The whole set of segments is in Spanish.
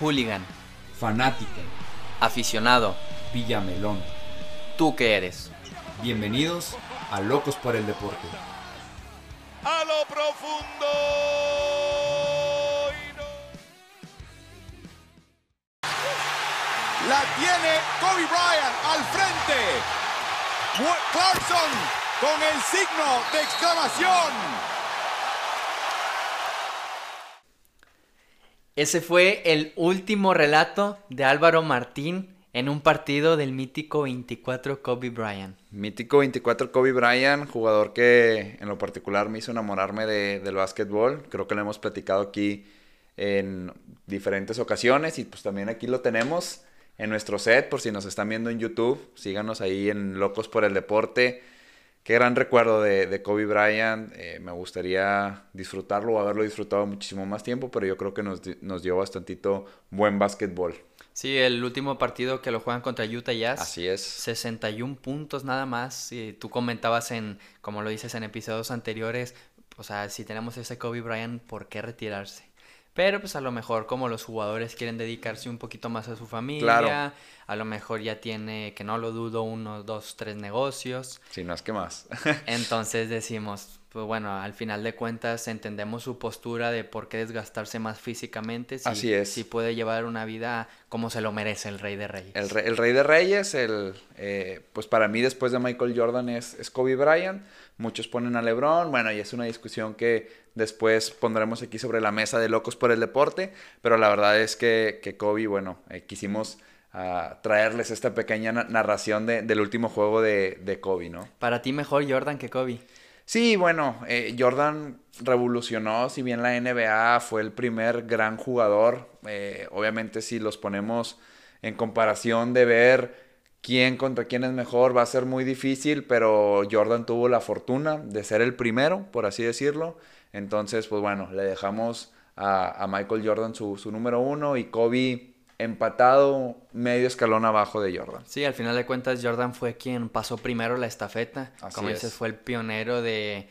Hooligan. Fanático. Aficionado. Villamelón. ¿Tú qué eres? Bienvenidos a Locos por el Deporte. A lo profundo. La tiene Kobe Bryant al frente. Clarkson con el signo de exclamación. Ese fue el último relato de Álvaro Martín en un partido del mítico 24 Kobe Bryant. Mítico 24 Kobe Bryant, jugador que en lo particular me hizo enamorarme de, del básquetbol. Creo que lo hemos platicado aquí en diferentes ocasiones y pues también aquí lo tenemos en nuestro set por si nos están viendo en YouTube. Síganos ahí en Locos por el Deporte. Qué gran recuerdo de, Kobe Bryant. Eh, me gustaría disfrutarlo o haberlo disfrutado muchísimo más tiempo, pero yo creo que nos, nos dio bastantito buen básquetbol. Sí, el último partido que lo juegan contra Utah Jazz. Así es. 61 puntos nada más. Y tú comentabas en, como lo dices en episodios anteriores, o sea, si tenemos ese Kobe Bryant, ¿por qué retirarse? Pero pues a lo mejor como los jugadores quieren dedicarse un poquito más a su familia, a lo mejor ya tiene, que no lo dudo, uno, dos, tres negocios. Si no es que más. Entonces decimos, pues bueno, al final de cuentas entendemos su postura de por qué desgastarse más físicamente. Si, Así es. Si puede llevar una vida como se lo merece el Rey de Reyes. El, Rey de Reyes, el, eh, pues para mí después de Michael Jordan es, es Kobe Bryant. Muchos ponen a LeBron. Bueno, y es una discusión que Después pondremos aquí sobre la mesa de Locos por el Deporte, pero la verdad es que, que Kobe, bueno, eh, quisimos ah, traerles esta pequeña narración del último juego de, de, Kobe, ¿no? Para ti mejor Jordan que Kobe. Sí, bueno, eh, Jordan revolucionó, si bien la NBA fue el primer gran jugador, eh, obviamente si los ponemos en comparación de ver quién contra quién es mejor va a ser muy difícil, pero Jordan tuvo la fortuna de ser el primero, por así decirlo. Entonces, pues bueno, le dejamos a, Michael Jordan su, número uno y Kobe empatado medio escalón abajo de Jordan. Sí, al final de cuentas Jordan fue quien pasó primero la estafeta. Como dices, fue el pionero de,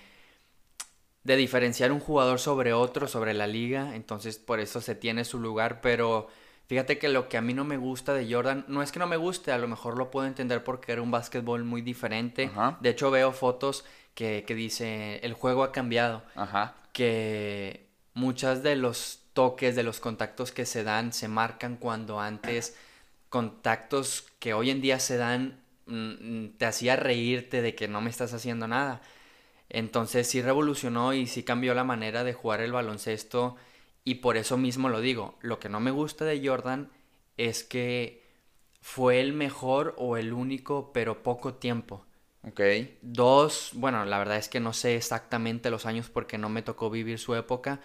de diferenciar un jugador sobre otro, sobre la liga. Entonces, por eso se tiene su lugar, pero... Fíjate que lo que a mí no me gusta de Jordan, no es que no me guste, a lo mejor lo puedo entender porque era un básquetbol muy diferente. De hecho, veo fotos que, dice, el juego ha cambiado. Ajá. Que muchas de los toques, de los contactos que se dan, se marcan cuando antes contactos que hoy en día se dan, mm, te hacía reírte de que no me estás haciendo nada. Entonces sí revolucionó y sí cambió la manera de jugar el baloncesto y por eso mismo lo digo. Lo que no me gusta de Jordan es que fue el mejor o el único, pero poco tiempo. Ok. Dos, bueno, la verdad es que no sé exactamente los años porque no me tocó vivir su época,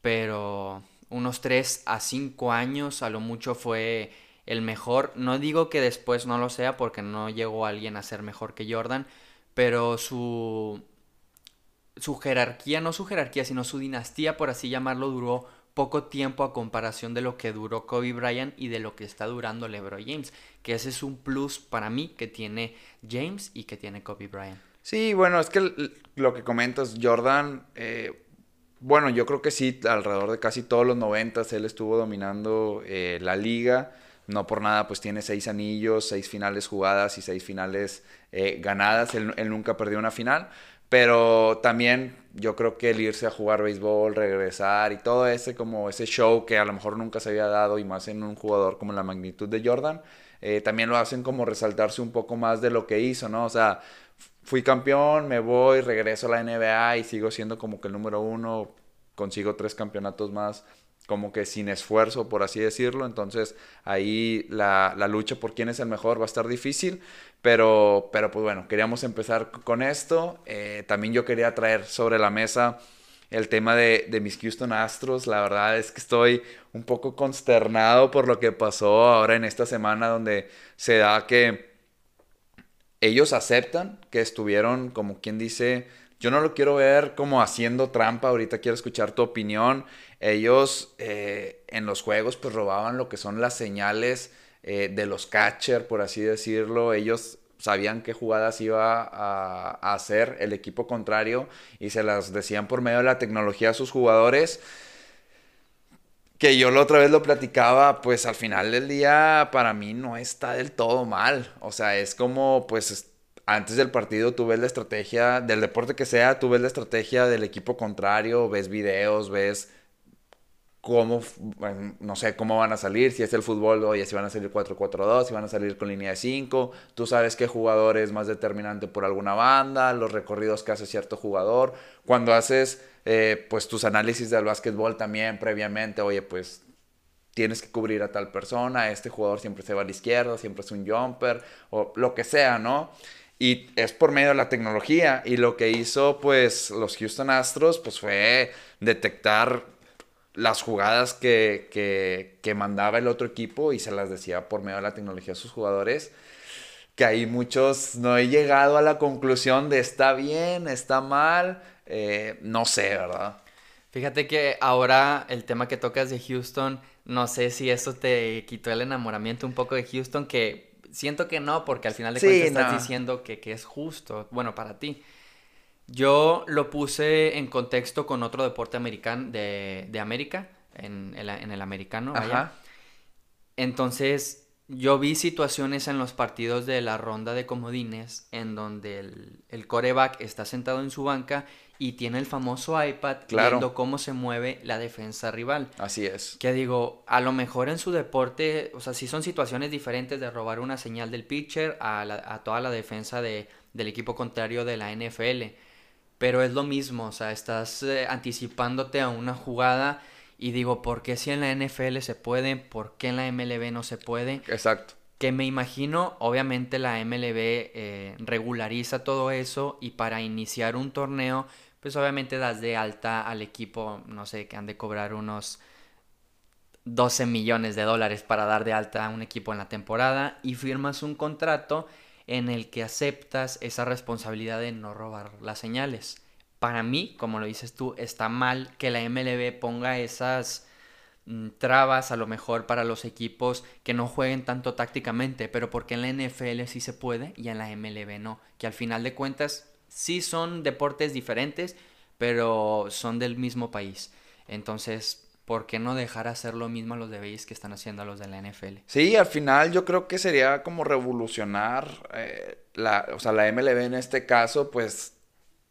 pero unos tres a cinco años a lo mucho fue el mejor. No digo que después no lo sea porque no llegó alguien a ser mejor que Jordan, pero su su jerarquía, no su jerarquía, sino su dinastía, por así llamarlo, duró poco tiempo a comparación de lo que duró Kobe Bryant y de lo que está durando LeBron James, que ese es un plus para mí que tiene James y que tiene Kobe Bryant. Sí, bueno, es que lo que comentas, Jordan, eh, bueno, yo creo que sí, alrededor de casi todos los noventas él estuvo dominando eh, la liga. No por nada, pues tiene seis anillos, seis finales jugadas y seis finales eh, ganadas. Él, él, nunca perdió una final. Pero también yo creo que el irse a jugar béisbol, regresar y todo ese como ese show que a lo mejor nunca se había dado y más en un jugador como la magnitud de Jordan, eh, también lo hacen como resaltarse un poco más de lo que hizo, ¿no? O sea, fui campeón, me voy, regreso a la NBA y sigo siendo como que el número uno, consigo tres campeonatos más como que sin esfuerzo, por así decirlo. Entonces ahí la, lucha por quién es el mejor va a estar difícil. Pero, pero pues bueno, queríamos empezar con esto. Eh, también yo quería traer sobre la mesa el tema de, de, mis Houston Astros. La verdad es que estoy un poco consternado por lo que pasó ahora en esta semana donde se da que ellos aceptan que estuvieron, como quien dice, yo no lo quiero ver como haciendo trampa, ahorita quiero escuchar tu opinión. Ellos eh, en los juegos pues robaban lo que son las señales eh, de los catcher, por así decirlo. Ellos sabían qué jugadas iba a, a, hacer el equipo contrario y se las decían por medio de la tecnología a sus jugadores. Que yo la otra vez lo platicaba, pues al final del día para mí no está del todo mal. O sea, es como, pues antes del partido tú ves la estrategia, del deporte que sea, tú ves la estrategia del equipo contrario, ves videos, ves cómo, no sé cómo van a salir, si es el fútbol, oye, si van a salir 4-4-2, si van a salir con línea de 5, tú sabes qué jugador es más determinante por alguna banda, los recorridos que hace cierto jugador, cuando haces eh, pues tus análisis del básquetbol también previamente, oye, pues tienes que cubrir a tal persona, este jugador siempre se va a la izquierda, siempre es un jumper, o lo que sea, ¿no? Y es por medio de la tecnología. Y lo que hizo, pues, los Houston Astros, pues, fue detectar las jugadas que, que, mandaba el otro equipo y se las decía por medio de la tecnología a sus jugadores. Que ahí muchos no he llegado a la conclusión de está bien, está mal, eh, no sé, ¿verdad? Fíjate que ahora el tema que tocas de Houston, no sé si eso te quitó el enamoramiento un poco de Houston, que siento que no, porque al final de cuentas estás diciendo que, que es justo, bueno, para ti. Yo lo puse en contexto con otro deporte americano de, de América, en el, en el americano. Ajá. Entonces, yo vi situaciones en los partidos de la ronda de comodines en donde el, el coreback está sentado en su banca y tiene el famoso iPad viendo cómo se mueve la defensa rival. Así es. Que digo, a lo mejor en su deporte, o sea, si son situaciones diferentes de robar una señal del pitcher a, a toda la defensa de, del equipo contrario de la NFL pero es lo mismo, o sea, estás eh, anticipándote a una jugada y digo, ¿por qué si en la NFL se puede? ¿Por qué en la MLB no se puede? Exacto. Que me imagino, obviamente la MLB eh, regulariza todo eso y para iniciar un torneo, pues obviamente das de alta al equipo, no sé, que han de cobrar unos 12 millones de dólares para dar de alta a un equipo en la temporada y firmas un contrato en el que aceptas esa responsabilidad de no robar las señales. Para mí, como lo dices tú, está mal que la MLB ponga esas mm, trabas a lo mejor para los equipos que no jueguen tanto tácticamente, pero porque en la NFL sí se puede y en la MLB no, que al final de cuentas sí son deportes diferentes, pero son del mismo país. Entonces, ¿por qué no dejar hacer lo mismo a los de base que están haciendo a los de la NFL? Sí, al final yo creo que sería como revolucionar eh, la, o sea, la MLB en este caso, pues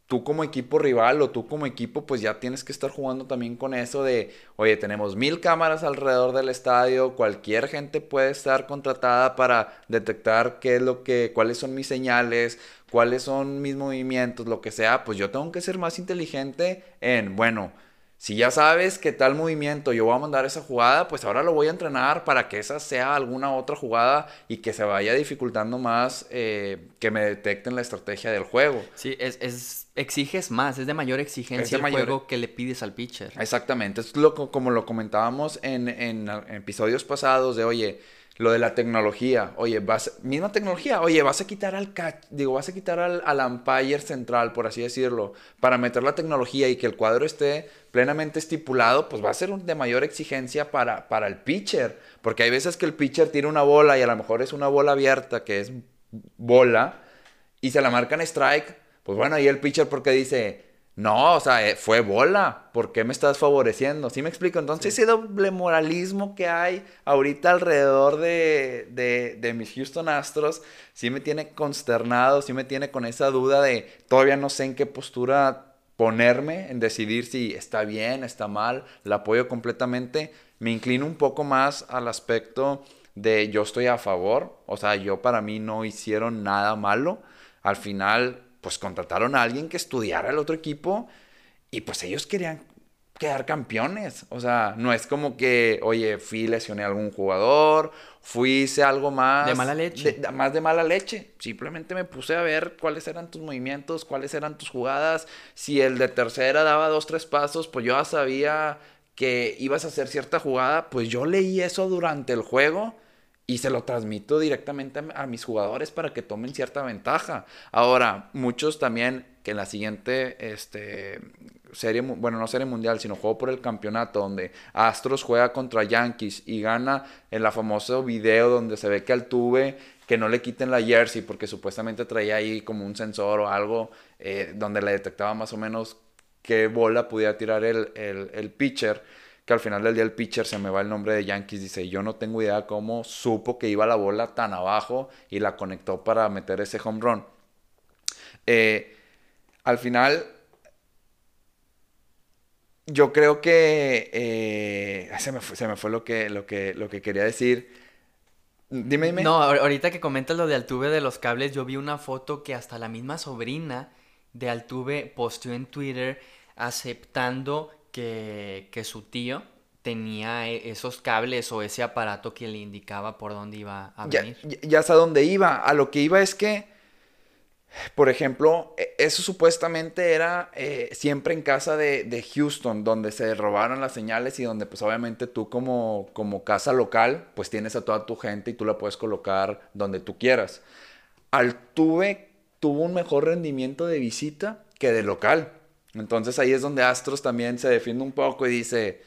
tú como equipo rival o tú como equipo, pues ya tienes que estar jugando también con eso de, oye, tenemos mil cámaras alrededor del estadio, cualquier gente puede estar contratada para detectar qué es lo que, cuáles son mis señales, cuáles son mis movimientos, lo que sea, pues yo tengo que ser más inteligente en, bueno, si ya sabes qué tal movimiento yo voy a mandar esa jugada, pues ahora lo voy a entrenar para que esa sea alguna otra jugada y que se vaya dificultando más eh, que me detecten la estrategia del juego. Sí, es, es exiges más, es de mayor exigencia el juego que le pides al pitcher. Exactamente, es lo, como lo comentábamos en, en episodios pasados de, oye, lo de la tecnología, oye, vas, misma tecnología, oye, vas a quitar al digo, vas a quitar al, al umpire central, por así decirlo, para meter la tecnología y que el cuadro esté plenamente estipulado, pues va a ser de mayor exigencia para, para el pitcher, porque hay veces que el pitcher tira una bola y a lo mejor es una bola abierta, que es bola, y se la marcan strike, pues bueno, ahí el pitcher porque dice, no, o sea, eh, fue bola. ¿Por qué me estás favoreciendo? ¿Sí me explico? Entonces, ese doble moralismo que hay ahorita alrededor de, de, de, mis Houston Astros, sí me tiene consternado, sí me tiene con esa duda de todavía no sé en qué postura ponerme, en decidir si está bien, está mal, la apoyo completamente. Me inclino un poco más al aspecto de yo estoy a favor, o sea, yo para mí no hicieron nada malo. Al final pues contrataron a alguien que estudiara el otro equipo y pues ellos querían quedar campeones. O sea, no es como que, oye, fui, lesioné a algún jugador, fui, hice algo más. De mala leche. más de mala leche. Simplemente me puse a ver cuáles eran tus movimientos, cuáles eran tus jugadas. Si el de tercera daba dos, tres pasos, pues yo ya sabía que ibas a hacer cierta jugada. Pues yo leí eso durante el juego y se lo transmito directamente a, mis jugadores para que tomen cierta ventaja. Ahora, muchos también que en la siguiente este, serie, bueno, no serie mundial, sino juego por el campeonato, donde Astros juega contra Yankees y gana en la famoso video donde se ve que al tuve que no le quiten la jersey porque supuestamente traía ahí como un sensor o algo eh, donde le detectaba más o menos qué bola pudiera tirar el, el, el pitcher que al final del día el pitcher se me va el nombre de Yankees, dice, yo no tengo idea cómo supo que iba la bola tan abajo y la conectó para meter ese home run. Eh, al final, yo creo que eh, se, me fue, se me fue lo que, lo que, lo que quería decir. Dime, dime. No, ahor- ahorita que comentas lo de Altuve de los cables, yo vi una foto que hasta la misma sobrina de Altuve posteó en Twitter aceptando que, que su tío tenía e- esos cables o ese aparato que le indicaba por dónde iba a venir. ya- ya sé a dónde iba. A lo que iba es que, por ejemplo, e- eso supuestamente era eh, siempre en casa de, de Houston, donde se robaron las señales y donde pues obviamente tú como, como casa local, pues tienes a toda tu gente y tú la puedes colocar donde tú quieras. Altuve tuvo un mejor rendimiento de visita que de local. Entonces ahí es donde Astros también se defiende un poco y dice,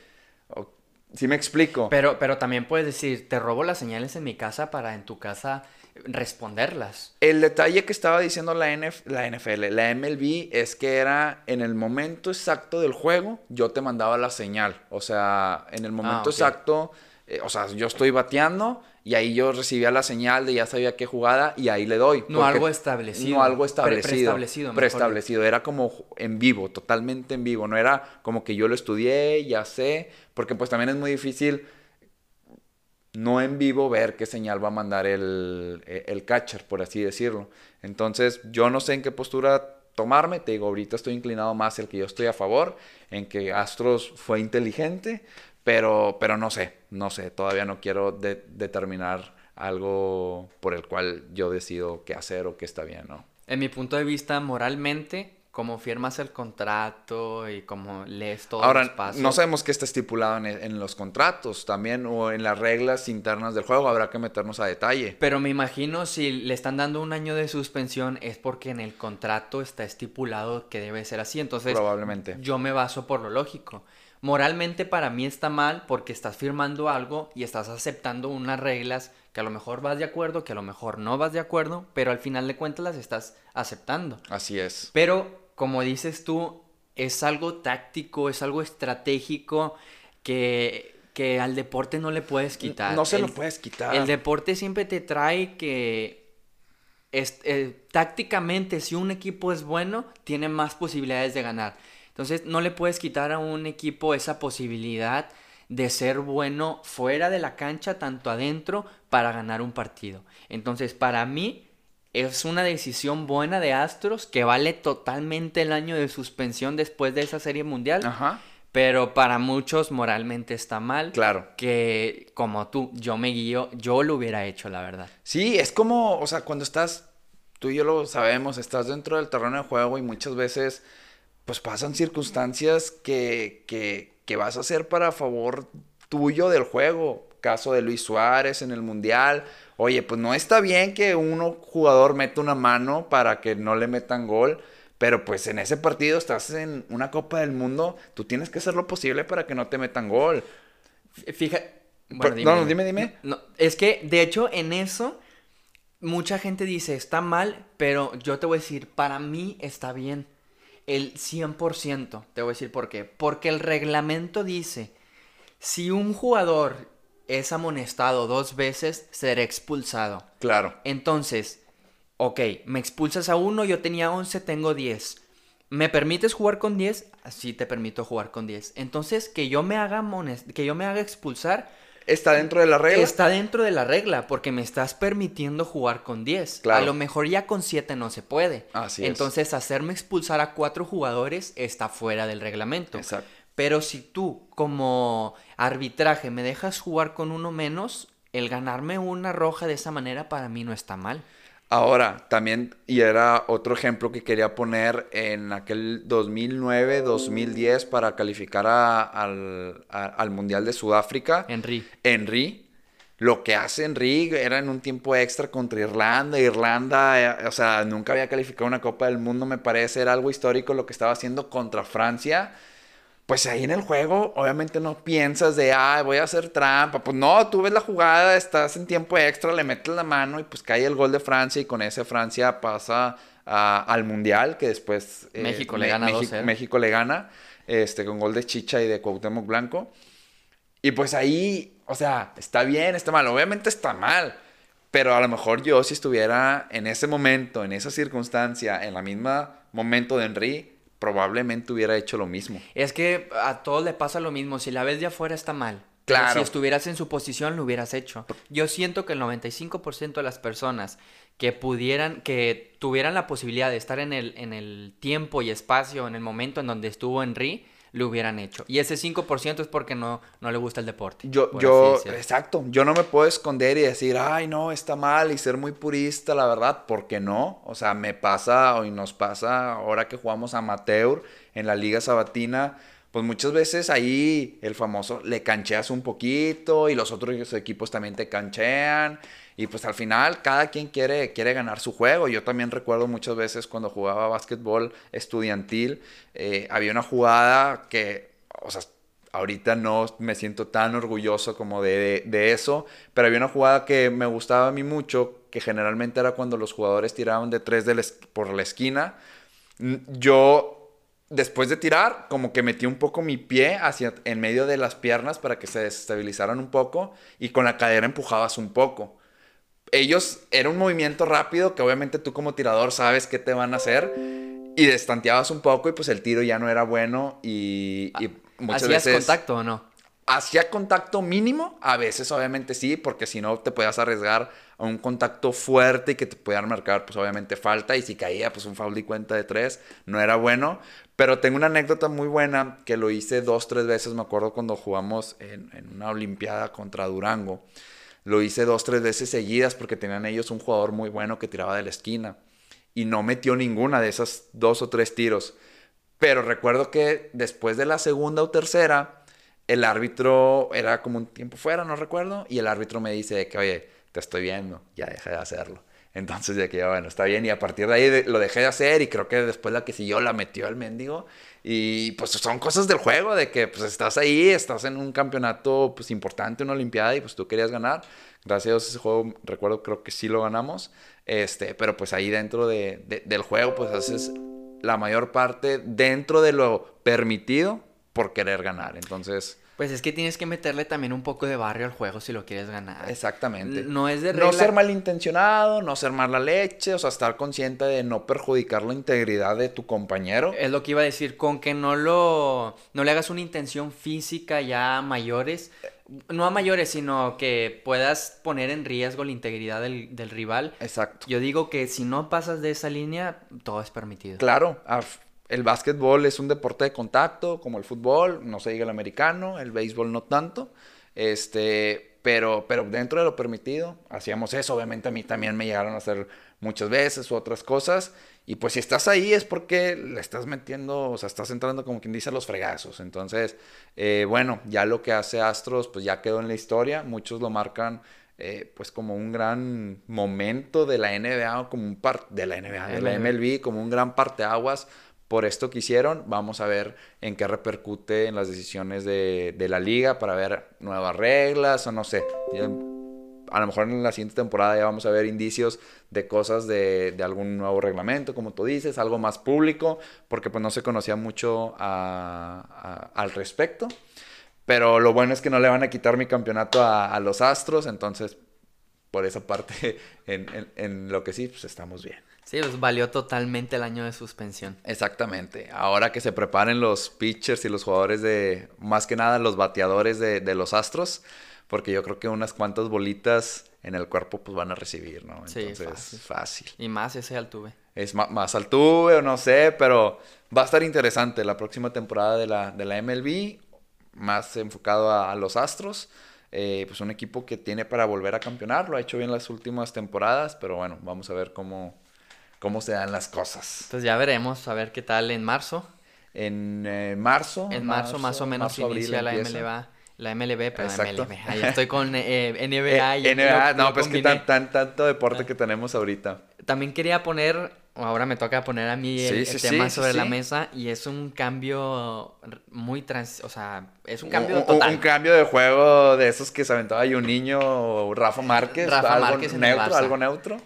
si me explico? Pero, pero también puedes decir, te robo las señales en mi casa para en tu casa responderlas. El detalle que estaba diciendo la, NF la NFL, la MLB, es que era en el momento exacto del juego, yo te mandaba la señal. O sea, en el momento ok. exacto, eh, o sea, yo estoy bateando y ahí yo recibía la señal de ya sabía qué jugada y ahí le doy. No algo establecido. No algo Pre- establecido. preestablecido, Preestablecido. Era como en vivo, totalmente en vivo. No era como que yo lo estudié, ya sé, porque pues también es muy difícil no en vivo ver qué señal va a mandar el, eh, el catcher, por así decirlo. Entonces, yo no sé en qué postura tomarme. Te digo, ahorita estoy inclinado más el que yo estoy a favor, en que Astros fue inteligente, pero, pero no sé, no sé, todavía no quiero de- determinar algo por el cual yo decido qué hacer o qué está bien, ¿no? En mi punto de vista, moralmente, como firmas el contrato y como lees todos los Ahora, pasos. no sabemos qué está estipulado en, en los contratos también o en las reglas internas del juego, habrá que meternos a detalle. Pero me imagino si le están dando un año de suspensión es porque en el contrato está estipulado que debe ser así. Entonces, Probablemente. yo me baso por lo lógico. Moralmente para mí está mal porque estás firmando algo y estás aceptando unas reglas que a lo mejor vas de acuerdo, que a lo mejor no vas de acuerdo, pero al final de cuentas las estás aceptando. Así es. Pero, como dices tú, es algo táctico, es algo estratégico que, que al deporte no le puedes quitar. No se El- lo puedes quitar. El deporte siempre te trae que es- eh, tácticamente si un equipo es bueno, tiene más posibilidades de ganar. Entonces no le puedes quitar a un equipo esa posibilidad de ser bueno fuera de la cancha, tanto adentro, para ganar un partido. Entonces para mí es una decisión buena de Astros que vale totalmente el año de suspensión después de esa serie mundial. Ajá. Pero para muchos moralmente está mal. Claro. Que como tú, yo me guío, yo lo hubiera hecho, la verdad. Sí, es como, o sea, cuando estás, tú y yo lo sabemos, estás dentro del terreno de juego y muchas veces, pues pasan circunstancias que, que, que vas a hacer para favor tuyo del juego. Caso de Luis Suárez en el Mundial. Oye, pues no está bien que uno jugador meta una mano para que no le metan gol. Pero pues en ese partido estás en una Copa del Mundo, tú tienes que hacer lo posible para que no te metan gol. Fíjate. Pero- no, no, dime, dime. No, es que, de hecho, en eso, mucha gente dice, está mal, pero yo te voy a decir, para mí está bien. El 100%. Te voy a decir por qué. Porque el reglamento dice, si un jugador es amonestado dos veces, será expulsado. Claro. Entonces, ok, me expulsas a uno, yo tenía 11, tengo 10. ¿Me permites jugar con 10? Sí, te permito jugar con 10. Entonces, que yo me haga, que yo me haga expulsar Está dentro de la regla. está dentro de la regla, porque me estás permitiendo jugar con 10. Claro. A lo mejor ya con 7 no se puede. Así es. Entonces, hacerme expulsar a cuatro jugadores está fuera del reglamento. Exacto. Pero si tú, como arbitraje, me dejas jugar con uno menos, el ganarme una roja de esa manera para mí no está mal. Ahora, también, y era otro ejemplo que quería poner en aquel 2009-2010 para calificar a- al, a- al Mundial de Sudáfrica. Henry. Henry, lo que hace Henry era en un tiempo extra contra Irlanda. Irlanda, eh, o sea, nunca había calificado una Copa del Mundo, me parece, era algo histórico lo que estaba haciendo contra Francia. Pues ahí en el juego, obviamente no piensas de, ah, voy a hacer trampa. Pues no, tú ves la jugada, estás en tiempo extra, le metes la mano y pues cae el gol de Francia y con ese Francia pasa a- al Mundial, que después... eh, México le gana México, 2-0. México le gana, este, con gol de Chicha y de Cuauhtémoc Blanco. Y pues ahí, o sea, está bien, está mal. Obviamente está mal. Pero a lo mejor yo si estuviera en ese momento, en esa circunstancia, en la misma momento de Henry, probablemente hubiera hecho lo mismo. Es que a todos le pasa lo mismo. Si la ves de afuera está mal. Pero Claro. Si estuvieras en su posición, lo hubieras hecho. Yo siento que el 95% de las personas que pudieran, que tuvieran la posibilidad de estar en el, en el tiempo y espacio, en el momento en donde estuvo Henry, lo hubieran hecho. Y ese 5% es porque no, no le gusta el deporte. Yo, yo, exacto, yo no me puedo esconder y decir, ay, no, está mal y ser muy purista, la verdad, porque no. O sea, me pasa y nos pasa ahora que jugamos amateur en la Liga Sabatina, pues muchas veces ahí el famoso le cancheas un poquito y los otros equipos también te canchean. Y pues al final cada quien quiere, quiere ganar su juego. Yo también recuerdo muchas veces cuando jugaba básquetbol estudiantil, eh, había una jugada que, o sea, ahorita no me siento tan orgulloso como de, de- eso, pero había una jugada que me gustaba a mí mucho, que generalmente era cuando los jugadores tiraban de tres por la esquina. Yo, después de tirar, como que metí un poco mi pie hacia en medio de las piernas para que se desestabilizaran un poco y con la cadera empujabas un poco ellos era un movimiento rápido que obviamente tú como tirador sabes qué te van a hacer y destanteabas un poco y pues el tiro ya no era bueno y, y muchas ¿Hacías veces contacto o no? hacía contacto mínimo, a veces obviamente sí, porque si no te podías arriesgar a un contacto fuerte y que te pudieran marcar pues obviamente falta y si caía pues un foul y cuenta de tres, no era bueno. Pero tengo una anécdota muy buena que lo hice dos, tres veces, me acuerdo cuando jugamos en, en una olimpiada contra Durango. Lo hice dos, tres veces seguidas porque tenían ellos un jugador muy bueno que tiraba de la esquina y no metió ninguna de esas dos o tres tiros. Pero recuerdo que después de la segunda o tercera, el árbitro era como un tiempo fuera, no recuerdo, y el árbitro me dice que, oye, te estoy viendo, ya deja de hacerlo. Entonces, de que, bueno, está bien, y a partir de ahí lo dejé de hacer, y creo que después la que siguió la metió el mendigo. Y pues son cosas del juego, de que pues estás ahí, estás en un campeonato pues importante, una olimpiada, y pues tú querías ganar. Gracias a Dios ese juego, recuerdo, creo que sí lo ganamos. Este, pero pues ahí dentro de- de- del juego, pues haces la mayor parte dentro de lo permitido por querer ganar. Entonces, Pues es que tienes que meterle también un poco de barrio al juego si lo quieres ganar. exactamente. No es de No regla- ser malintencionado, no ser mala leche, o sea, estar consciente de no perjudicar la integridad de tu compañero. Es lo que iba a decir, con que no lo no le hagas una intención física ya a mayores, no a mayores, sino que puedas poner en riesgo la integridad del, del rival. Exacto. Yo digo que si no pasas de esa línea, todo es permitido. Claro, el básquetbol es un deporte de contacto, como el fútbol, no se diga el americano, el béisbol no tanto. Este, pero, pero dentro de lo permitido, hacíamos eso. Obviamente a mí también me llegaron a hacer muchas veces u otras cosas. Y pues si estás ahí es porque le estás metiendo, o sea, estás entrando como quien dice a los fregazos. Entonces, eh, bueno, ya lo que hace Astros, pues ya quedó en la historia. Muchos lo marcan eh, pues como un gran momento de la NBA o como un par de la NBA, de la. MLB, como un gran parteaguas por esto que hicieron. Vamos a ver en qué repercute en las decisiones de, la liga para ver nuevas reglas o no sé. A lo mejor en la siguiente temporada ya vamos a ver indicios de cosas de, algún nuevo reglamento, como tú dices, algo más público, porque pues no se conocía mucho al respecto. Pero lo bueno es que no le van a quitar mi campeonato a, los Astros, entonces por esa parte, en- en lo que sí, pues estamos bien. Sí, pues valió totalmente el año de suspensión. Exactamente. Ahora que se preparen los pitchers y los jugadores de, más que nada los bateadores de, de los Astros, porque yo creo que unas cuantas bolitas en el cuerpo pues van a recibir, ¿no? Sí, Entonces, fácil. fácil. Y más ese Altuve. Es más altuve o no sé, pero va a estar interesante la próxima temporada de la, de la MLB, más enfocado a, a los Astros. Eh, pues un equipo que tiene para volver a campeonar, lo ha hecho bien las últimas temporadas, pero bueno, vamos a ver cómo, cómo se dan las cosas. Pues ya veremos, a ver qué tal en marzo. En eh, marzo. En marzo, más o menos marzo, inicia la. MLB. La MLB, pero Exacto. MLB. Ahí estoy con eh, NBA. Eh, y NBA, lo- no, lo pues que combiné. tan, tan, tanto deporte Ah. que tenemos ahorita. También quería poner, o ahora me toca poner a mí el, Sí, el sí, tema sobre la mesa y es un cambio muy trans, o sea, es un cambio un- total. un cambio de juego de esos que se aventaba ahí un niño, Rafa Márquez, Rafa algo Márquez neutro, algo neutro.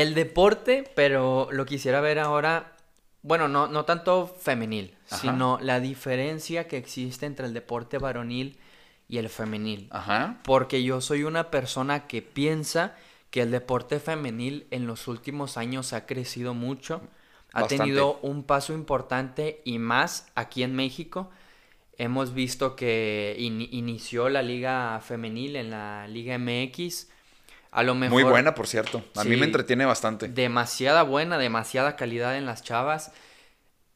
El deporte, pero lo quisiera ver ahora, bueno, no, no tanto femenil, Ajá. sino la diferencia que existe entre el deporte varonil y el femenil. Ajá. Porque yo soy una persona que piensa que el deporte femenil en los últimos años ha crecido mucho. Ha Bastante. tenido un paso importante y más aquí en México. Hemos visto que in- inició la liga femenil en la Liga MX. A lo mejor Muy buena, por cierto. A mí me entretiene bastante. demasiada buena, demasiada calidad en las chavas.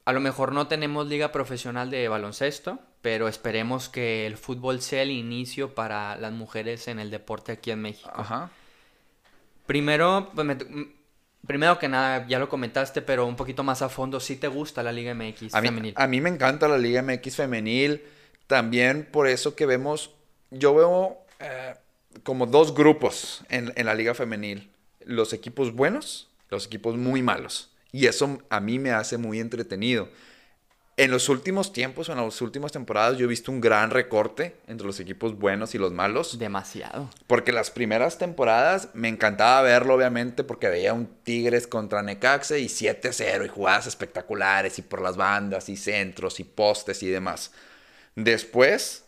A lo mejor no tenemos liga profesional de baloncesto, pero esperemos que el fútbol sea el inicio para las mujeres en el deporte aquí en México. Ajá. Primero, pues, me- primero que nada, ya lo comentaste, pero un poquito más a fondo, ¿sí te gusta la Liga MX A mí, femenil? a mí me encanta la Liga MX femenil. También por eso que vemos, yo veo eh, como dos grupos en, en la Liga femenil. Los equipos buenos, los equipos muy malos. Y eso a mí me hace muy entretenido. En los últimos tiempos, en las últimas temporadas, yo he visto un gran recorte entre los equipos buenos y los malos. Demasiado. Porque las primeras temporadas me encantaba verlo, obviamente, porque veía un Tigres contra Necaxa y 7-0 y jugadas espectaculares y por las bandas y centros y postes y demás. Después,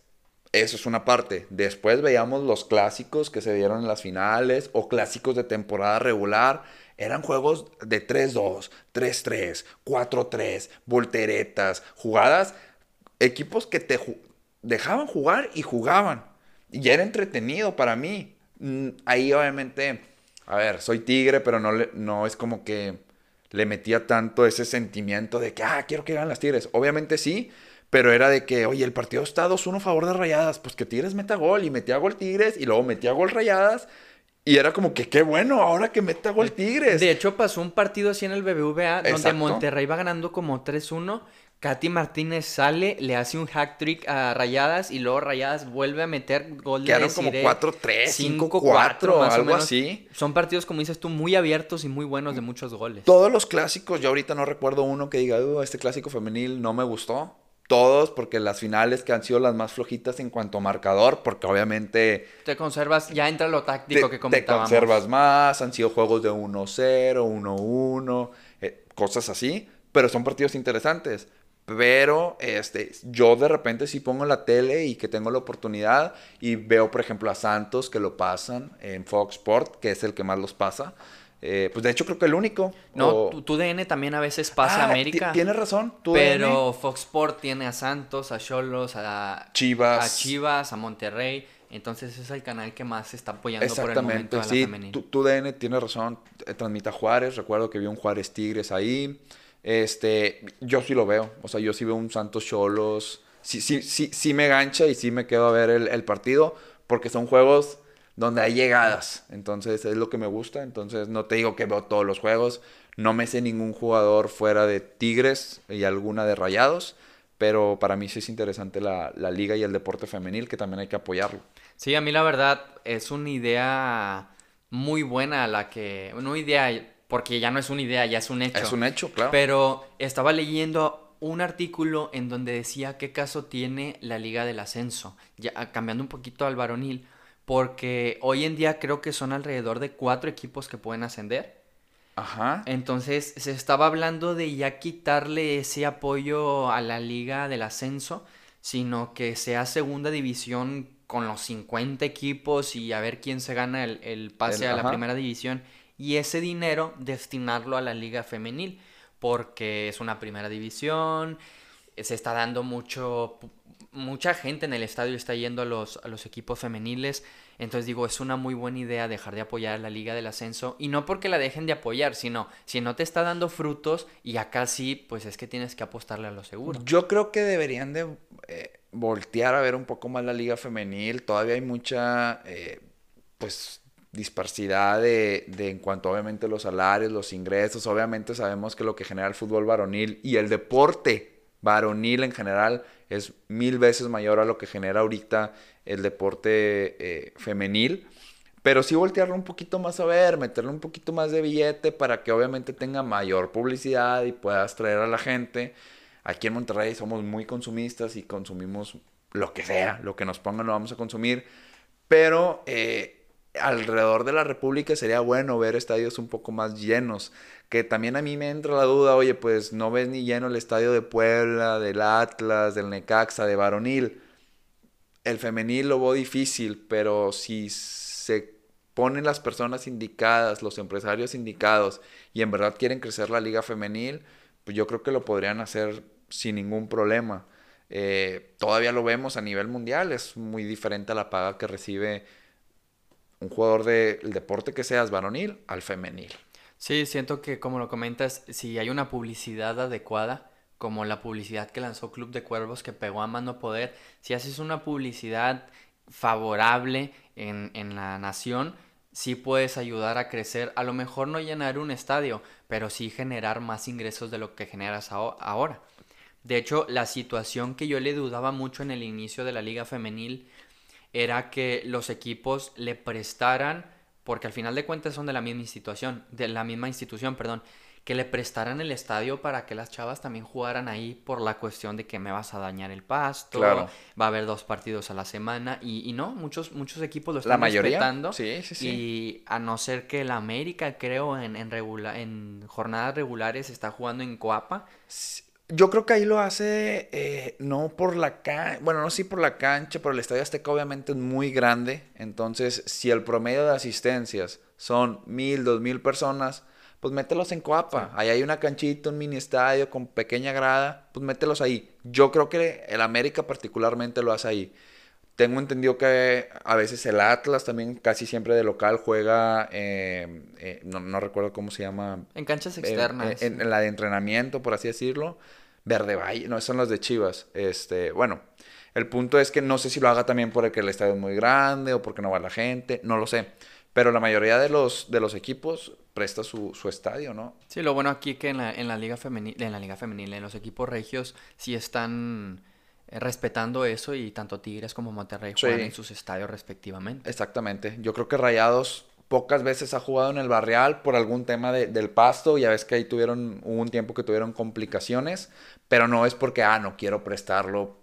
eso es una parte. Después veíamos los clásicos que se dieron en las finales o clásicos de temporada regular. Eran juegos de 3-2, 3-3, 4-3, volteretas, jugadas, equipos que te dejaban jugar y jugaban. Y era entretenido para mí. Mm, Ahí obviamente, a ver, soy tigre, pero no, no es como que le metía tanto ese sentimiento de que, ah, quiero que ganen las tigres. Obviamente sí, pero era de que, oye, el partido está 2-1 a favor de rayadas, pues que tigres meta gol y metía gol tigres y luego metía gol rayadas. Y era como que qué bueno ahora que meta gol tigres. De hecho, pasó un partido así en el BBVA donde. Monterrey va ganando como 3-1. Katy Martínez sale, le hace un hack trick a Rayadas y luego Rayadas vuelve a meter gol de Quedaron como Desiree. 4-3, 5-4, 5-4, más o algo menos. así. Son partidos, como dices tú, muy abiertos y muy buenos de muchos goles. Todos los clásicos, yo ahorita no recuerdo uno que diga, "Uh, este clásico femenil no me gustó. Todos, porque las finales que han sido las más flojitas en cuanto a marcador, porque obviamente Te conservas, ya entra lo te, táctico que te comentábamos. conservas más, han sido juegos de 1-0, 1-1, eh, cosas así, pero son partidos interesantes. Pero este, yo de repente sí pongo la tele y que tengo la oportunidad y veo, por ejemplo, a Santos que lo pasan en Fox Sport, que es el que más los pasa. Eh, pues de hecho creo que el único. No, O- tu, DN también a veces pasa a Ah, América. ti- Tienes razón. Pero Fox Sport tiene a Santos, a Cholos, a Chivas. a Chivas, a Monterrey. Entonces es el canal que más se está apoyando por el Exactamente, momento a la sí, femenil. tu, tu DN tiene razón, eh, transmite a Juárez, recuerdo que vi un Juárez Tigres ahí, este, yo sí lo veo, o sea, yo sí veo un Santos Cholos, sí, sí, sí, sí me gancha y sí me quedo a ver el, el partido, porque son juegos donde hay llegadas, entonces es lo que me gusta, entonces no te digo que veo todos los juegos, no me sé ningún jugador fuera de Tigres y alguna de Rayados, pero para mí sí es interesante la, la liga y el deporte femenil, que también hay que apoyarlo. Sí, a mí la verdad es una idea muy buena la que... No idea, porque ya no es una idea, ya es un hecho. Es un hecho, claro. Pero estaba leyendo un artículo en donde decía qué caso tiene la Liga del Ascenso, ya cambiando un poquito al varonil, porque hoy en día creo que son alrededor de cuatro equipos que pueden ascender. Ajá. Entonces se estaba hablando de ya quitarle ese apoyo a la Liga del Ascenso, sino que sea segunda división con los 50 equipos y a ver quién se gana el, el pase El- a la ajá. primera división y ese dinero destinarlo a la Liga Femenil, porque es una primera división, se está dando mucho, mucha gente en el estadio está yendo a los, a los equipos femeniles, entonces digo, es una muy buena idea dejar de apoyar a la Liga del Ascenso, y no porque la dejen de apoyar, sino si no te está dando frutos y acá sí, pues es que tienes que apostarle a lo seguro. Yo creo que deberían de eh, voltear a ver un poco más la liga femenil. Todavía hay mucha, eh, pues, disparidad de, de en cuanto obviamente los salarios, los ingresos. Obviamente sabemos que lo que genera el fútbol varonil y el deporte varonil en general es mil veces mayor a lo que genera ahorita el deporte eh, femenil. Pero sí voltearlo un poquito más a ver, meterle un poquito más de billete para que obviamente tenga mayor publicidad y puedas traer a la gente. Aquí en Monterrey somos muy consumistas y consumimos lo que sea, lo que nos pongan lo vamos a consumir. Pero eh, alrededor de la República sería bueno ver estadios un poco más llenos. Que también a mí me entra la duda, oye, pues no ves ni lleno el estadio de Puebla, del Atlas, del Necaxa, de Varonil. el femenil lo veo difícil, pero si se ponen las personas indicadas, los empresarios indicados, y en verdad quieren crecer la liga femenil, pues yo creo que lo podrían hacer sin ningún problema. Eh, todavía lo vemos a nivel mundial, es muy diferente a la paga que recibe un jugador del deporte que seas varonil al femenil. Sí, siento que como lo comentas, si hay una publicidad adecuada, como la publicidad que lanzó Club de Cuervos que pegó a mano poder, si haces una publicidad favorable en, en la nación, sí puedes ayudar a crecer, a lo mejor no llenar un estadio, pero sí generar más ingresos de lo que generas ahora. De hecho, la situación que yo le dudaba mucho en el inicio de la liga femenil era que los equipos le prestaran, porque al final de cuentas son de la misma institución, de la misma institución, perdón, que le prestaran el estadio para que las chavas también jugaran ahí por la cuestión de que me vas a dañar el pasto, va a haber dos partidos a la semana y, no, muchos, muchos equipos lo están la mayoría, respetando. Sí, sí, sí. Y a no ser que el América, creo, en, en, en jornadas regulares está jugando en Coapa. Yo creo que ahí lo hace eh, no por la cancha, bueno, no sí por la cancha, pero el Estadio Azteca obviamente es muy grande. Entonces, si el promedio de asistencias son mil, dos mil personas, pues mételos en Coapa. Ahí hay una canchita, un mini estadio con pequeña grada, pues mételos ahí. Yo creo que el América particularmente lo hace ahí. Tengo entendido que a veces el Atlas también casi siempre de local juega, eh, eh, no, recuerdo cómo se llama. En canchas externas. en, la de entrenamiento, por así decirlo. Verde Valle, no, son las de Chivas. Este, bueno, el punto es que no sé si lo haga también porque el estadio es muy grande o porque no va la gente, no lo sé. Pero la mayoría de los, de los equipos presta su, estadio, ¿no? Sí, lo bueno aquí que en la, en la liga femenil, en la liga femenil, en los equipos regios sí están respetando eso y tanto Tigres como Monterrey juegan en sus estadios respectivamente. Exactamente. Yo creo que Rayados pocas veces ha jugado en el Barrial por algún tema del pasto. Ya ves que ahí tuvieron, hubo un tiempo que tuvieron complicaciones, pero no es porque, ah, no quiero prestarlo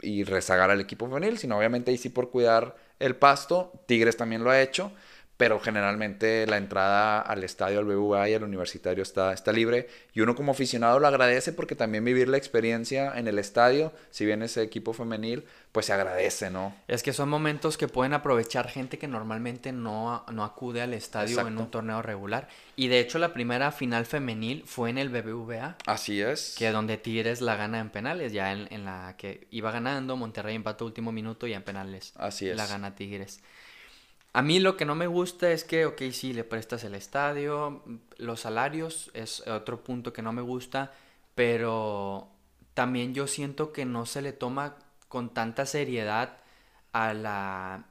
y rezagar al equipo femenil, sino obviamente ahí sí por cuidar el pasto. Tigres también lo ha hecho pero generalmente la entrada al estadio, al BBVA y al universitario está, está libre. Y uno como aficionado lo agradece porque también vivir la experiencia en el estadio, si bien ese equipo femenil, pues se agradece, ¿no? Es que son momentos que pueden aprovechar gente que normalmente no, no acude al estadio en un torneo regular. Y de hecho la primera final femenil fue en el BBVA. Así es. Que donde Tigres la gana en penales, ya en, en la que iba ganando, Monterrey empató último minuto y en penales. Así es. La gana Tigres. A mí lo que no me gusta es que, ok, sí, le prestas el estadio, los salarios es otro punto que no me gusta, pero también yo siento que no se le toma con tanta seriedad a la...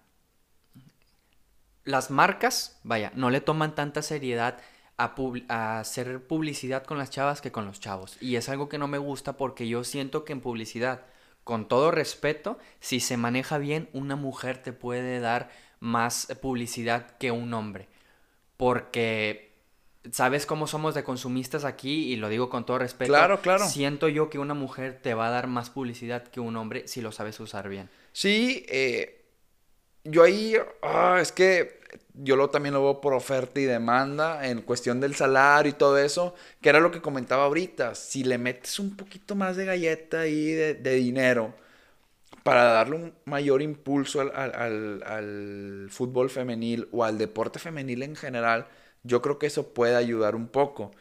Las marcas, vaya, no le toman tanta seriedad a, a, hacer publicidad con las chavas que con los chavos. Y es algo que no me gusta porque yo siento que en publicidad, con todo respeto, si se maneja bien, una mujer te puede dar más publicidad que un hombre. Porque sabes cómo somos de consumistas aquí y lo digo con todo respeto. Claro, claro. Siento yo que una mujer te va a dar más publicidad que un hombre si lo sabes usar bien. Sí, eh, yo ahí, ah, es que yo lo, también lo veo por oferta y demanda en cuestión del salario y todo eso, que era lo que comentaba ahorita. Si le metes un poquito más de galleta y de, dinero, para darle un mayor impulso al, fútbol femenil o al deporte femenil en general, yo creo que eso puede ayudar un poco.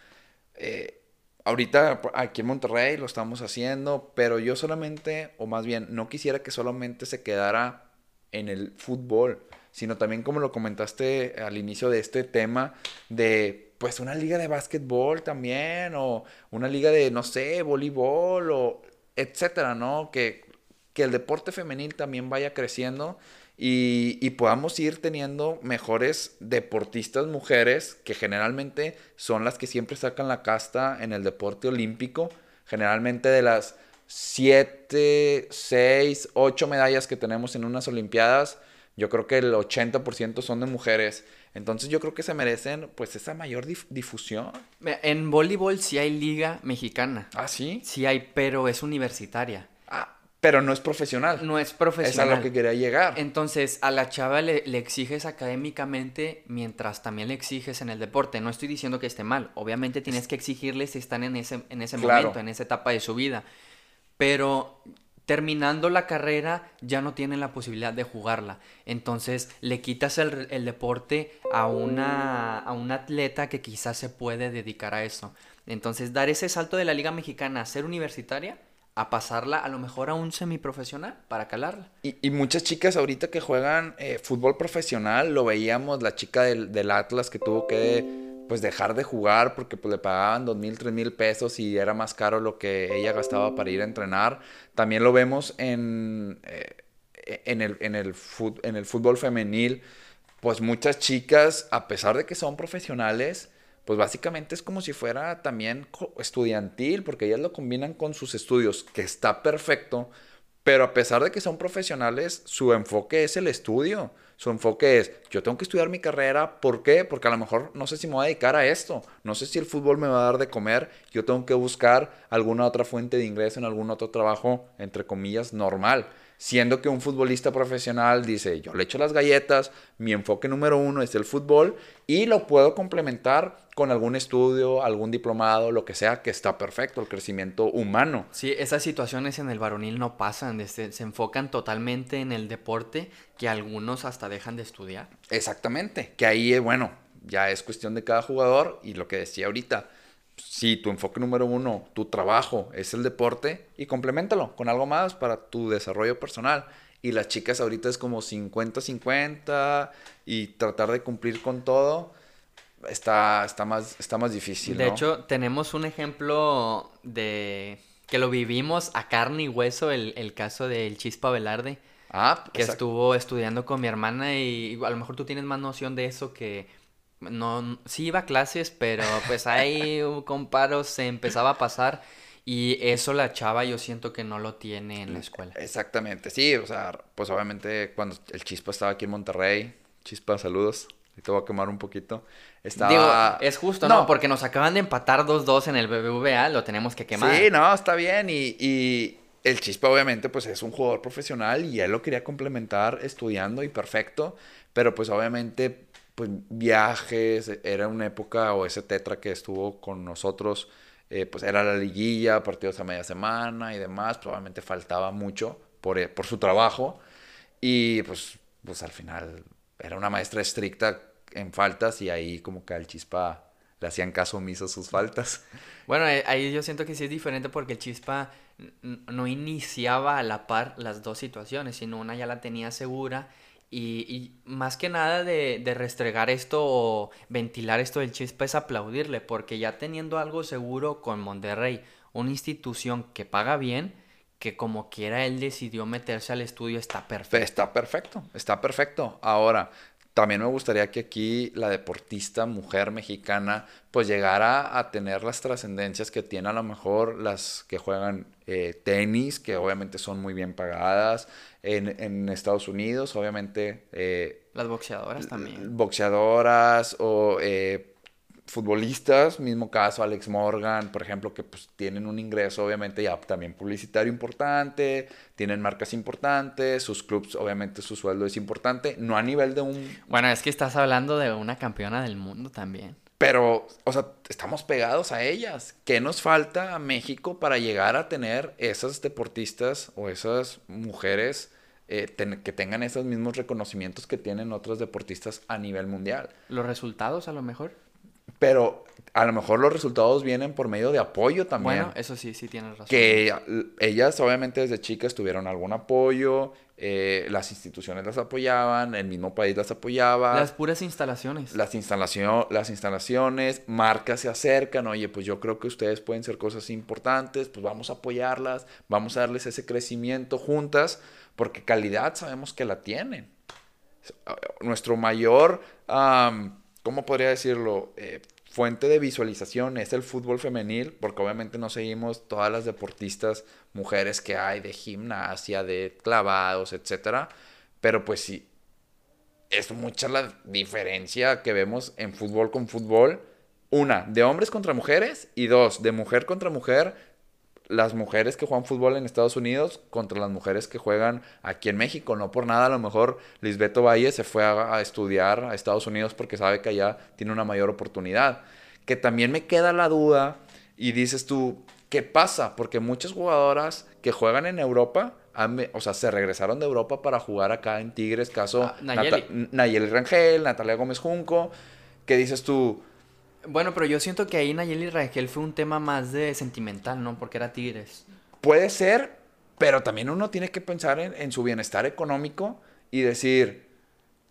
Eh, ahorita aquí en Monterrey lo estamos haciendo, pero yo solamente, o más bien, no quisiera que solamente se quedara en el fútbol, sino también como lo comentaste al inicio de este tema, de pues una liga de básquetbol también, o una liga de, no sé, voleibol, o etcétera, ¿no? Que que el deporte femenil también vaya creciendo y, podamos ir teniendo mejores deportistas mujeres que generalmente son las que siempre sacan la casta en el deporte olímpico. Generalmente de las 7, 6, 8 medallas que tenemos en unas Olimpiadas, yo creo que el 80% son de mujeres. Entonces yo creo que se merecen pues esa mayor difusión. En voleibol sí hay liga mexicana. Ah, sí. Sí hay, pero es universitaria. Pero no es profesional. No es profesional. Es a lo que quería llegar. Entonces, a la chava le, exiges académicamente mientras también le exiges en el deporte. No estoy diciendo que esté mal. Obviamente tienes que exigirles si están en ese, en ese momento, en esa etapa de su vida. Pero terminando la carrera ya no tienen la posibilidad de jugarla. Entonces le quitas el, deporte a una, a atleta que quizás se puede dedicar a eso. Entonces dar ese salto de la Liga Mexicana a ser universitaria a pasarla a lo mejor a un semiprofesional para calarla. Y, y muchas chicas ahorita que juegan eh, fútbol profesional, lo veíamos, la chica del, del Atlas que tuvo que pues dejar de jugar porque pues, le pagaban dos mil, tres mil pesos y era más caro lo que ella gastaba para ir a entrenar. También lo vemos en, eh, en, el, en, el fut- en el fútbol femenil, pues muchas chicas, a pesar de que son profesionales, pues básicamente es como si fuera también estudiantil, porque ellas lo combinan con sus estudios, que está perfecto, pero a pesar de que son profesionales, su enfoque es el estudio. Su enfoque es, yo tengo que estudiar mi carrera, ¿por qué? Porque a lo mejor no sé si me voy a dedicar a esto, no sé si el fútbol me va a dar de comer, yo tengo que buscar alguna otra fuente de ingreso en algún otro trabajo, entre comillas, normal. Siendo que un futbolista profesional dice, yo le echo las galletas, mi enfoque número uno es el fútbol y lo puedo complementar con algún estudio, algún diplomado, lo que sea, que está perfecto, el crecimiento humano. Sí, esas situaciones en el varonil no pasan, este, se enfocan totalmente en el deporte que algunos hasta dejan de estudiar. Exactamente, que ahí, eh, bueno, ya es cuestión de cada jugador y lo que decía ahorita, si tu enfoque número uno, tu trabajo es el deporte y complementalo con algo más para tu desarrollo personal. Y las chicas ahorita es como 50-50 y tratar de cumplir con todo está, está, más, está más difícil. De ¿no? hecho, tenemos un ejemplo de que lo vivimos a carne y hueso, el, el caso del Chispa Velarde, ah, que exacto. estuvo estudiando con mi hermana y a lo mejor tú tienes más noción de eso que no, sí iba a clases, pero pues ahí con paros se empezaba a pasar y eso la chava yo siento que no lo tiene en la escuela. Exactamente, sí, o sea, pues obviamente cuando el Chispa estaba aquí en Monterrey, Chispa, saludos, te voy a quemar un poquito, estaba... Digo, es justo, ¿no? Porque nos acaban de empatar 2-2 en el BBVA, lo tenemos que quemar. Sí, no, está bien. Y, y el Chispa, obviamente, pues es un jugador profesional y él lo quería complementar estudiando y perfecto. Pero pues obviamente, pues viajes, era una época o ese tetra que estuvo con nosotros, eh, pues era la liguilla, partidos a media semana y demás. Probablemente faltaba mucho por, eh, por su trabajo. Y pues, pues al final era una maestra estricta en faltas y ahí como que al Chispa le hacían caso omiso sus faltas. Bueno, eh, ahí yo siento que sí es diferente porque el Chispa no iniciaba a la par las dos situaciones, sino una ya la tenía segura. Y, y más que nada de, de restregar esto o ventilar esto del Chispa es aplaudirle, porque ya teniendo algo seguro con Monterrey, una institución que paga bien, que como quiera él decidió meterse al estudio, está perfecto. Está perfecto, está perfecto. Ahora, también me gustaría que aquí la deportista mujer mexicana pues llegara a tener las trascendencias que tiene a lo mejor las que juegan eh, tenis, que obviamente son muy bien pagadas en, en Estados Unidos, obviamente eh, Las boxeadoras también. boxeadoras o eh, futbolistas, mismo caso Alex Morgan, por ejemplo, que pues tienen un ingreso obviamente ya también publicitario importante, tienen marcas importantes, sus clubs obviamente su sueldo es importante, no a nivel de un... Bueno, es que estás hablando de una campeona del mundo también. Pero, o sea, estamos pegados a ellas. ¿Qué nos falta a México para llegar a tener esas deportistas o esas mujeres eh, ten- que tengan esos mismos reconocimientos que tienen otros deportistas a nivel mundial? Los resultados a lo mejor. Pero a lo mejor los resultados vienen por medio de apoyo también. Bueno, eso sí, sí tienes razón. que ellas obviamente desde chicas tuvieron algún apoyo, eh, las instituciones las apoyaban, el mismo país las apoyaba. Las puras instalaciones. Las, instalación, las instalaciones, marcas se acercan, oye, pues yo creo que ustedes pueden ser cosas importantes, pues vamos a apoyarlas, vamos a darles ese crecimiento juntas, porque calidad sabemos que la tienen. Nuestro mayor, am, ¿cómo podría decirlo? Eh, fuente de visualización es el fútbol femenil, porque obviamente no seguimos todas las deportistas mujeres que hay de gimnasia, de clavados, etcétera, pero pues sí, es mucha la diferencia que vemos en fútbol con fútbol. Una, de hombres contra mujeres. Y dos, de mujer contra mujer. Las mujeres que juegan fútbol en Estados Unidos contra las mujeres que juegan aquí en México. No por nada, a lo mejor Lisbeto Valle se fue a, a estudiar a Estados Unidos porque sabe que allá tiene una mayor oportunidad. Que también me queda la duda y dices tú, ¿qué pasa? Porque muchas jugadoras que juegan en Europa, han o sea, se regresaron de Europa para jugar acá en Tigres, caso Ah, Nayeli Rangel, Natalia Gómez Junco, que dices tú, Bueno, pero yo siento que ahí Nayeli Rangel fue un tema más de sentimental, ¿no? Porque era Tigres. puede ser, pero también uno tiene que pensar en, en su bienestar económico y decir,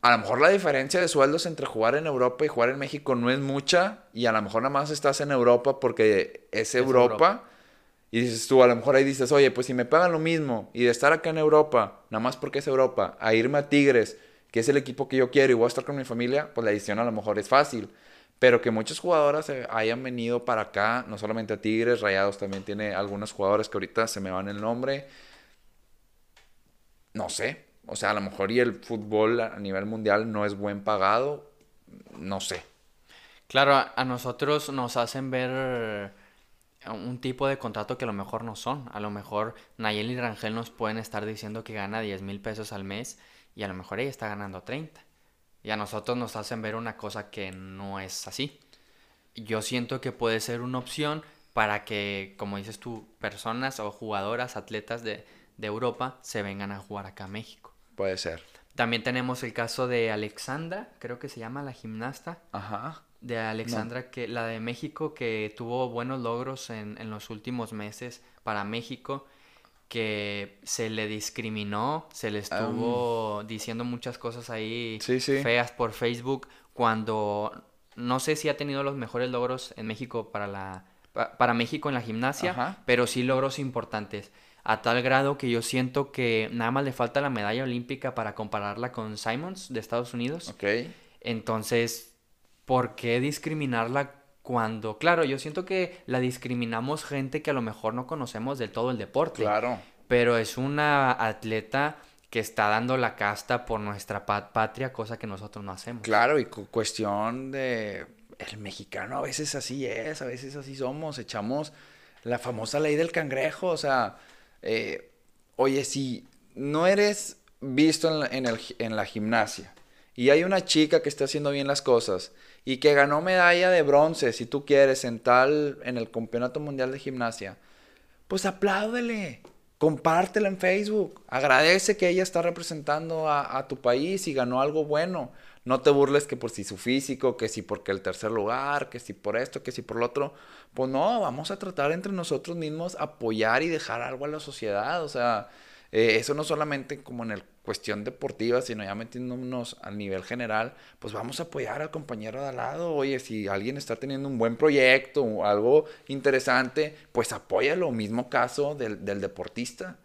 a lo mejor la diferencia de sueldos entre jugar en Europa y jugar en México no es mucha y a lo mejor nada más estás en Europa porque es Europa. Europa. Y dices tú, a lo mejor ahí dices, oye, pues si me pagan lo mismo y de estar acá en Europa, nada más porque es Europa, a irme a Tigres, que es el equipo que yo quiero y voy a estar con mi familia, pues la decisión a lo mejor es fácil. Pero que muchas jugadoras eh, hayan venido para acá, no solamente a Tigres, Rayados también tiene algunas jugadoras que ahorita se me van el nombre. No sé, o sea, a lo mejor y el fútbol a nivel mundial no es buen pagado, no sé. Claro, a, nosotros nos hacen ver un tipo de contrato que a lo mejor no son. A lo mejor Nayeli Rangel nos pueden estar diciendo que gana 10 mil pesos al mes y a lo mejor ella está ganando 30. Y a nosotros nos hacen ver una cosa que no es así. Yo siento que puede ser una opción para que, como dices tú, personas o jugadoras, atletas de, de Europa se vengan a jugar acá a México. Puede ser. También tenemos el caso de Alexandra, creo que se llama la gimnasta, Ajá. de Alexandra, que la de México, que tuvo buenos logros en, en los últimos meses para México, que se le discriminó, se le estuvo diciendo muchas cosas ahí Sí, sí. feas por Facebook, cuando no sé si ha tenido los mejores logros en México para la pa- para México en la gimnasia, Ajá. pero sí logros importantes. A tal grado que yo siento que nada más le falta la medalla olímpica para compararla con Simons de Estados Unidos. Ok. Entonces, ¿por qué discriminarla cuando, claro, yo siento que la discriminamos gente que a lo mejor no conocemos del todo el deporte, Claro. pero es una atleta que está dando la casta por nuestra pa- patria, cosa que nosotros no hacemos. Claro, y cu- cuestión de... El mexicano a veces así es, a veces así somos, echamos la famosa ley del cangrejo, o sea, eh, oye, si no eres visto en la, en el en la gimnasia y hay una chica que está haciendo bien las cosas y que ganó medalla de bronce, si tú quieres, en tal, en el Campeonato Mundial de Gimnasia, pues apláudele, compártela en Facebook, agradece que ella está representando a, tu país y ganó algo bueno. No te burles que por si su físico, que si porque el tercer lugar, que si por esto, que si por lo otro. Pues no, vamos a tratar entre nosotros mismos apoyar y dejar algo a la sociedad. O sea, eh, eso no solamente como en el cuestión deportiva, sino ya metiéndonos a nivel general, pues vamos a apoyar al compañero de al lado. Oye, si alguien está teniendo un buen proyecto o algo interesante, pues apóyalo. Mismo caso del, del deportista.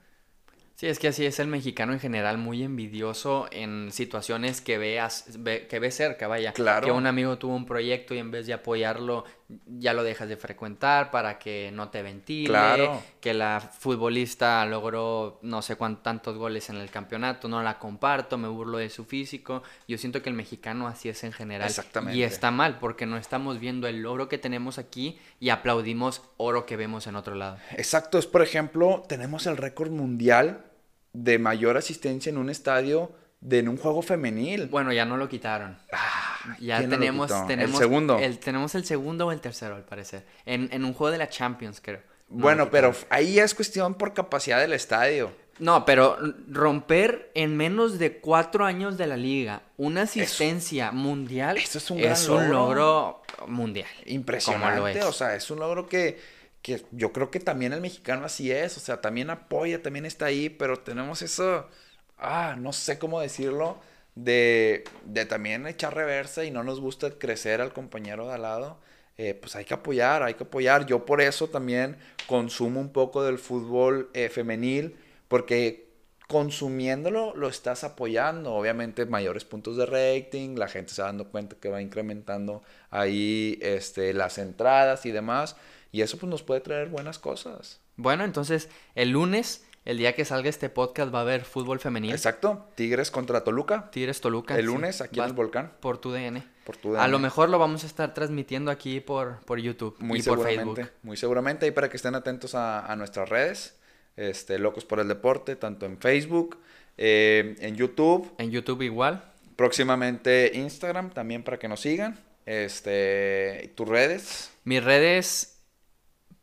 Sí, es que así es el mexicano en general, muy envidioso en situaciones que veas, ve- que ve cerca, vaya. Claro. Que un amigo tuvo un proyecto y en vez de apoyarlo, ya lo dejas de frecuentar para que no te ventile. Claro. Que la futbolista logró no sé cuántos tantos goles en el campeonato, no la comparto, me burlo de su físico. Yo siento que el mexicano así es en general. Exactamente. Y está mal, porque no estamos viendo el logro que tenemos aquí y aplaudimos oro que vemos en otro lado. Exacto, es por ejemplo, tenemos el récord mundial de mayor asistencia en un estadio de en un juego femenil. Bueno, ya no lo quitaron. ya ¿quién no lo tenemos, quitó? ¿El tenemos segundo? el- tenemos el segundo o el tercero, al parecer. En, en un juego de la Champions, creo. No bueno, pero ahí ya es cuestión por capacidad del estadio. No, pero romper en menos de cuatro años de la liga una asistencia mundial eso es un gran logro. logro. mundial. Impresionante, lo es. o sea, es un logro que, que yo creo que también el mexicano así es, o sea, también apoya, también está ahí, pero tenemos eso, ah, no sé cómo decirlo, de, de también echar reversa y no nos gusta crecer al compañero de al lado. eh, pues hay que apoyar, hay que apoyar. Yo por eso también consumo un poco del fútbol eh, femenil, porque consumiéndolo lo estás apoyando. Obviamente mayores puntos de rating, la gente se va dando cuenta que va incrementando ahí este, las entradas y demás. Y eso pues nos puede traer buenas cosas. Bueno, entonces el lunes, el día que salga este podcast, va a haber fútbol femenil. Exacto. Tigres contra Toluca. Tigres Toluca. El sí. lunes aquí en el volcán. Por tu DN. Por tu A DN. lo mejor lo vamos a estar transmitiendo aquí por, por YouTube Muy y por seguramente. Facebook. Muy seguramente. Y para que estén atentos a, a nuestras redes. Este, Locos por el Deporte, tanto en Facebook, eh, en YouTube, En YouTube igual. próximamente Instagram también para que nos sigan. Este, tus redes. Mis redes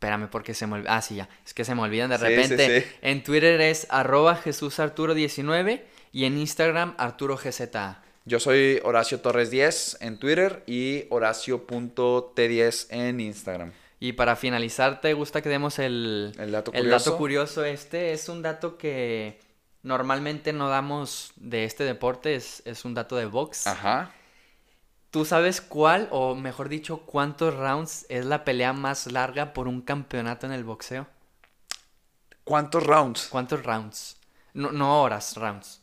espérame porque se me olvida. Ah, sí, ya. Es que se me olvidan de Sí, sí, repente. sí. En Twitter es arroba Jesús Arturo 19 y en Instagram Arturo GZA. Yo soy Horacio Torres 10 en Twitter y Horacio.t10 en Instagram. Y para finalizar, ¿te gusta que demos el, El dato el dato curioso. curioso? Este es un dato que normalmente no damos de este deporte, es, es un dato de box. Ajá. ¿Tú sabes cuál, o mejor dicho, cuántos rounds es la pelea más larga por un campeonato en el boxeo? ¿Cuántos rounds? ¿Cuántos rounds? No, no horas, rounds.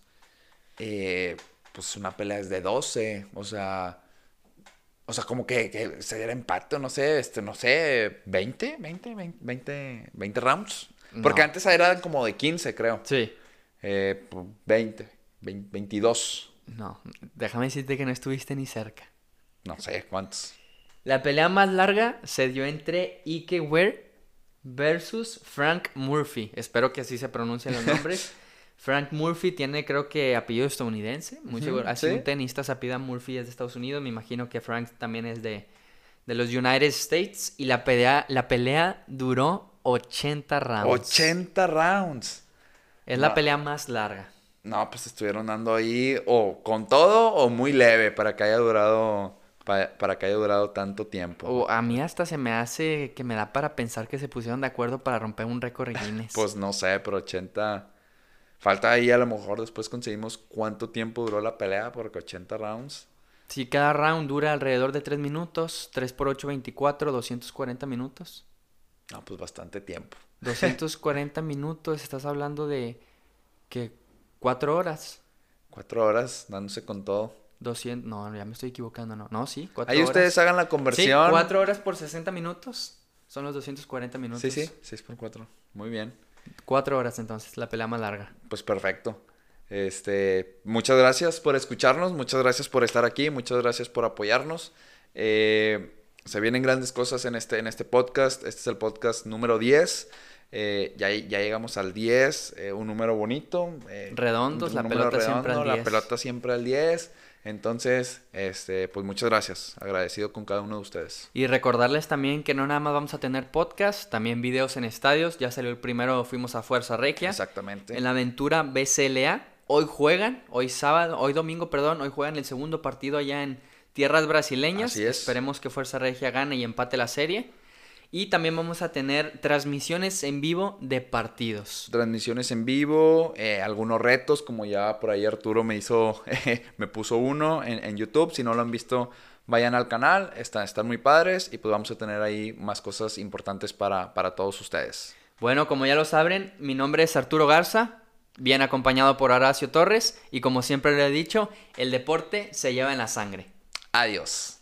Eh, pues una pelea es de 12, o sea, o sea, como que, que se diera empate, o no sé, este, no sé, 20, 20, 20, 20, 20 rounds. Porque No. antes eran como de 15, creo. Sí. Eh, pues, 20, 20, 22, No, déjame decirte que no estuviste ni cerca. No sé cuántos. La pelea más larga se dio entre Ike Ware versus Frank Murphy. Espero que así se pronuncien los nombres. Frank Murphy tiene, creo que, apellido estadounidense. Muy Ujú, seguro. Así sí. un tenista se apellida Murphy es de Estados Unidos. Me imagino que Frank también es de, de los United States. Y la pelea, la pelea duró 80 rounds. 80 rounds. Es la pelea más larga. No, pues estuvieron dando ahí o con todo o muy leve para que haya durado pa- para, que haya durado tanto tiempo. O a mí hasta se me hace que me da para pensar que se pusieron de acuerdo para romper un récord Guinness. Pues no sé, pero 80 falta ahí a lo mejor después conseguimos cuánto tiempo duró la pelea porque 80 rounds. Si cada round dura alrededor de 3 minutos, 3 por 8, 24, 240 minutos. No, pues bastante tiempo. 240 minutos, estás hablando de que 4 horas. Cuatro horas dándose con todo. 200, no, ya me estoy equivocando, no. No, sí, 4 Ahí horas. ustedes hagan la Sí, conversión. 4 horas por 60 minutos. Son los 240 minutos. Sí, sí, 6 por 4. Muy bien. 4 horas entonces, la pelea más larga. Pues perfecto. Este, muchas gracias por escucharnos, muchas gracias por estar aquí, muchas gracias por apoyarnos. Eh, se vienen grandes cosas en este, en este podcast. Este es el podcast número 10. Eh, ya, ya llegamos al 10, eh, un número bonito. eh, Redondos, un la número pelota siempre al La 10. pelota siempre al 10. Entonces, este, pues muchas gracias. Agradecido con cada uno de ustedes. Y recordarles también que no nada más vamos a tener podcast, también videos en estadios. Ya salió el primero, fuimos a Fuerza Requia. Exactamente. En la aventura BCLA. Hoy juegan, hoy sábado, hoy domingo, perdón, hoy juegan el segundo partido allá en tierras brasileñas. Así es. Esperemos que Fuerza Regia gane y empate la serie. Y también vamos a tener transmisiones en vivo de partidos. transmisiones en vivo, eh, algunos retos, como ya por ahí Arturo me hizo, me puso uno en, en YouTube. Si no lo han visto, vayan al canal, están, están muy padres y pues vamos a tener ahí más cosas importantes para, para todos ustedes. Bueno, como ya lo saben, mi nombre es Arturo Garza, bien acompañado por Horacio Torres. Y como siempre le he dicho, el deporte se lleva en la sangre. Adiós.